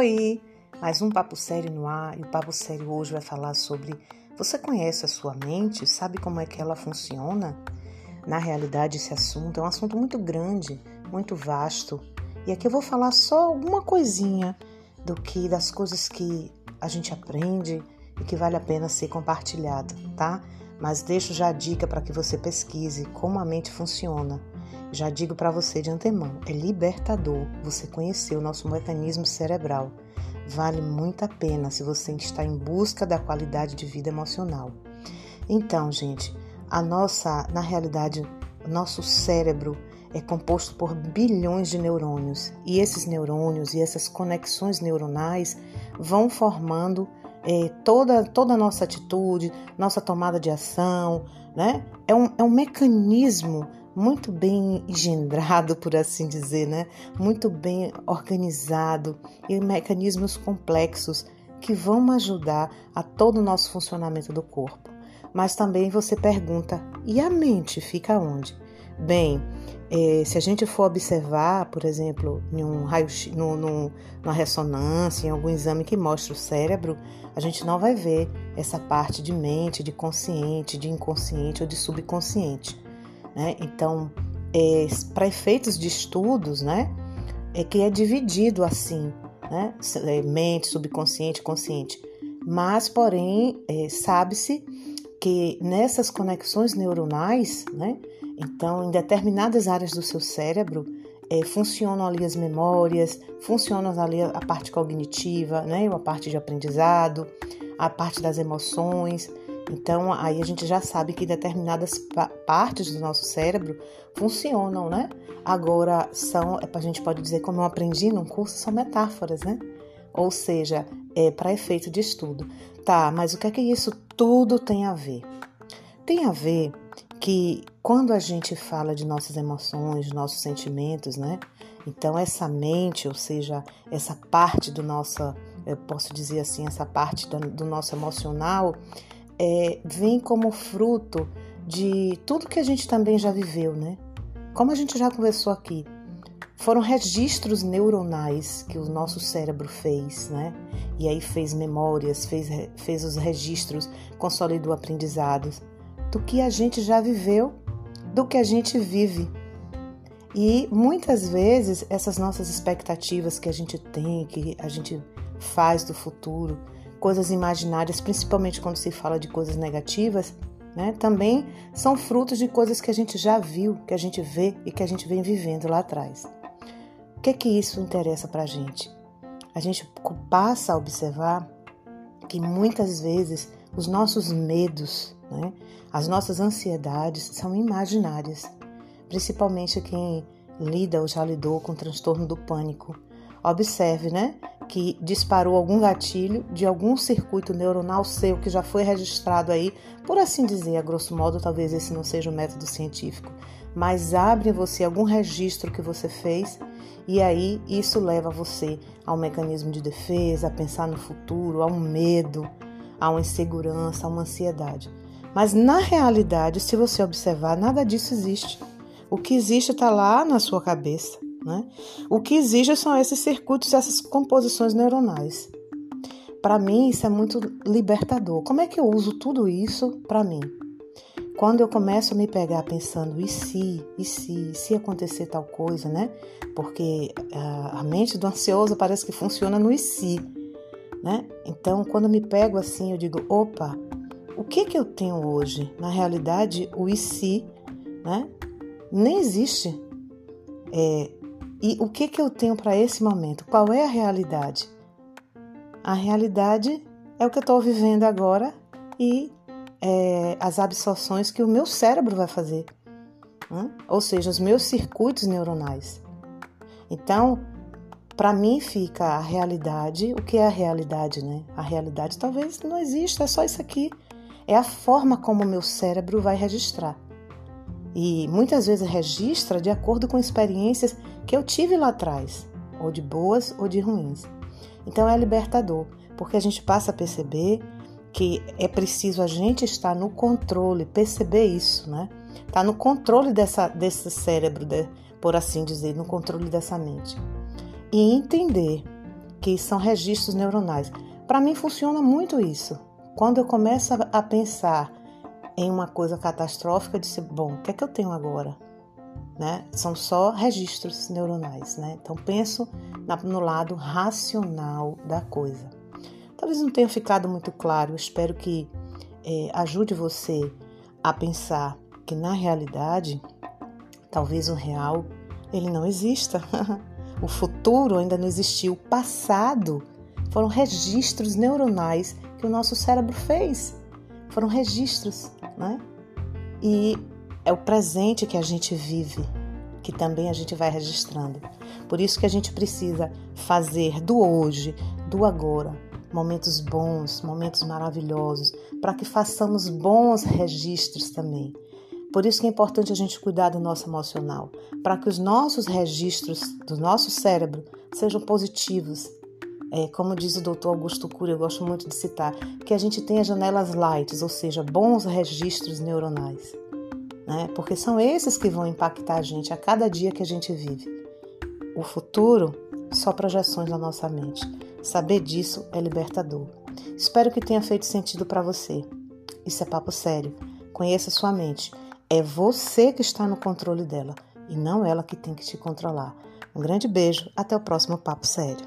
Oi, mais um papo sério no ar e o papo sério hoje vai falar sobre você conhece a sua mente, sabe como é que ela funciona? Na realidade, esse assunto é um assunto muito grande, muito vasto, e aqui eu vou falar só alguma coisinha do que das coisas que a gente aprende e que vale a pena ser compartilhado, tá? Mas deixo já a dica para que você pesquise como a mente funciona já digo para você de antemão, é libertador você conhecer o nosso mecanismo cerebral. Vale muito a pena se você está em busca da qualidade de vida emocional. Então, gente, a nossa, na realidade, nosso cérebro é composto por bilhões de neurônios e esses neurônios e essas conexões neuronais vão formando é, toda, toda a nossa atitude, nossa tomada de ação, né? É um, é um mecanismo muito bem engendrado, por assim dizer, né? Muito bem organizado e mecanismos complexos que vão ajudar a todo o nosso funcionamento do corpo. Mas também você pergunta: e a mente fica onde? Bem, é, se a gente for observar, por exemplo, em um raio, no, no, numa ressonância, em algum exame que mostra o cérebro, a gente não vai ver essa parte de mente, de consciente, de inconsciente ou de subconsciente. Né? Então, é, para efeitos de estudos, né, é que é dividido assim, né, é, mente, subconsciente, consciente. Mas, porém, é, sabe-se que nessas conexões neuronais, né, então, em determinadas áreas do seu cérebro, é, funcionam ali as memórias, funcionam ali a parte cognitiva, né, a parte de aprendizado, a parte das emoções. Então, aí a gente já sabe que determinadas partes do nosso cérebro funcionam, né? Agora, são, é a gente pode dizer, como eu aprendi num curso, são metáforas, né? Ou seja, é para efeito de estudo. Tá, mas o que é que isso tudo tem a ver? Tem a ver que quando a gente fala de nossas emoções, nossos sentimentos, né? Então, essa mente, ou seja, essa parte do nosso, eu posso dizer assim, essa parte do nosso emocional, é, vem como fruto de tudo que a gente também já viveu, né? Como a gente já conversou aqui, foram registros neuronais que o nosso cérebro fez, né? E aí fez memórias, fez, fez os registros, consolidou aprendizados do que a gente já viveu, do que a gente vive. E muitas vezes essas nossas expectativas que a gente tem, que a gente faz do futuro, coisas imaginárias, principalmente quando se fala de coisas negativas, né, também são frutos de coisas que a gente já viu, que a gente vê e que a gente vem vivendo lá atrás. O que é que isso interessa para a gente? A gente passa a observar que muitas vezes os nossos medos, né, as nossas ansiedades são imaginárias, principalmente quem lida ou já lidou com o transtorno do pânico. Observe, né? Que disparou algum gatilho de algum circuito neuronal seu que já foi registrado aí, por assim dizer, a grosso modo, talvez esse não seja o método científico, mas abre em você algum registro que você fez e aí isso leva você a um mecanismo de defesa, a pensar no futuro, a um medo, a uma insegurança, a uma ansiedade. Mas na realidade, se você observar, nada disso existe. O que existe está lá na sua cabeça. Né? O que exige são esses circuitos, essas composições neuronais. Para mim, isso é muito libertador. Como é que eu uso tudo isso para mim? Quando eu começo a me pegar pensando, e se, e se, se acontecer tal coisa, né? Porque a, a mente do ansioso parece que funciona no e se, né? Então, quando eu me pego assim, eu digo, opa, o que que eu tenho hoje? Na realidade, o e se, né? Nem existe. É, e o que, que eu tenho para esse momento? Qual é a realidade? A realidade é o que eu estou vivendo agora e é, as absorções que o meu cérebro vai fazer, né? ou seja, os meus circuitos neuronais. Então, para mim fica a realidade. O que é a realidade, né? A realidade talvez não exista, é só isso aqui. É a forma como o meu cérebro vai registrar e muitas vezes registra de acordo com experiências que eu tive lá atrás, ou de boas ou de ruins. Então é libertador, porque a gente passa a perceber que é preciso a gente estar no controle, perceber isso, né? Tá no controle dessa, desse cérebro, de, por assim dizer, no controle dessa mente. E entender que são registros neuronais. Para mim funciona muito isso. Quando eu começo a pensar em uma coisa catastrófica, disse, bom, o que é que eu tenho agora? Né? São só registros neuronais, né? Então penso no lado racional da coisa. Talvez não tenha ficado muito claro, espero que é, ajude você a pensar que na realidade, talvez o real ele não exista. o futuro ainda não existiu. O passado foram registros neuronais que o nosso cérebro fez. Foram registros, né? E é o presente que a gente vive, que também a gente vai registrando. Por isso que a gente precisa fazer do hoje, do agora, momentos bons, momentos maravilhosos, para que façamos bons registros também. Por isso que é importante a gente cuidar do nosso emocional, para que os nossos registros do nosso cérebro sejam positivos. É, como diz o doutor Augusto Cury, eu gosto muito de citar, que a gente tenha janelas lights, ou seja, bons registros neuronais. Né? Porque são esses que vão impactar a gente a cada dia que a gente vive. O futuro, só projeções na nossa mente. Saber disso é libertador. Espero que tenha feito sentido para você. Isso é papo sério. Conheça sua mente. É você que está no controle dela e não ela que tem que te controlar. Um grande beijo, até o próximo papo sério.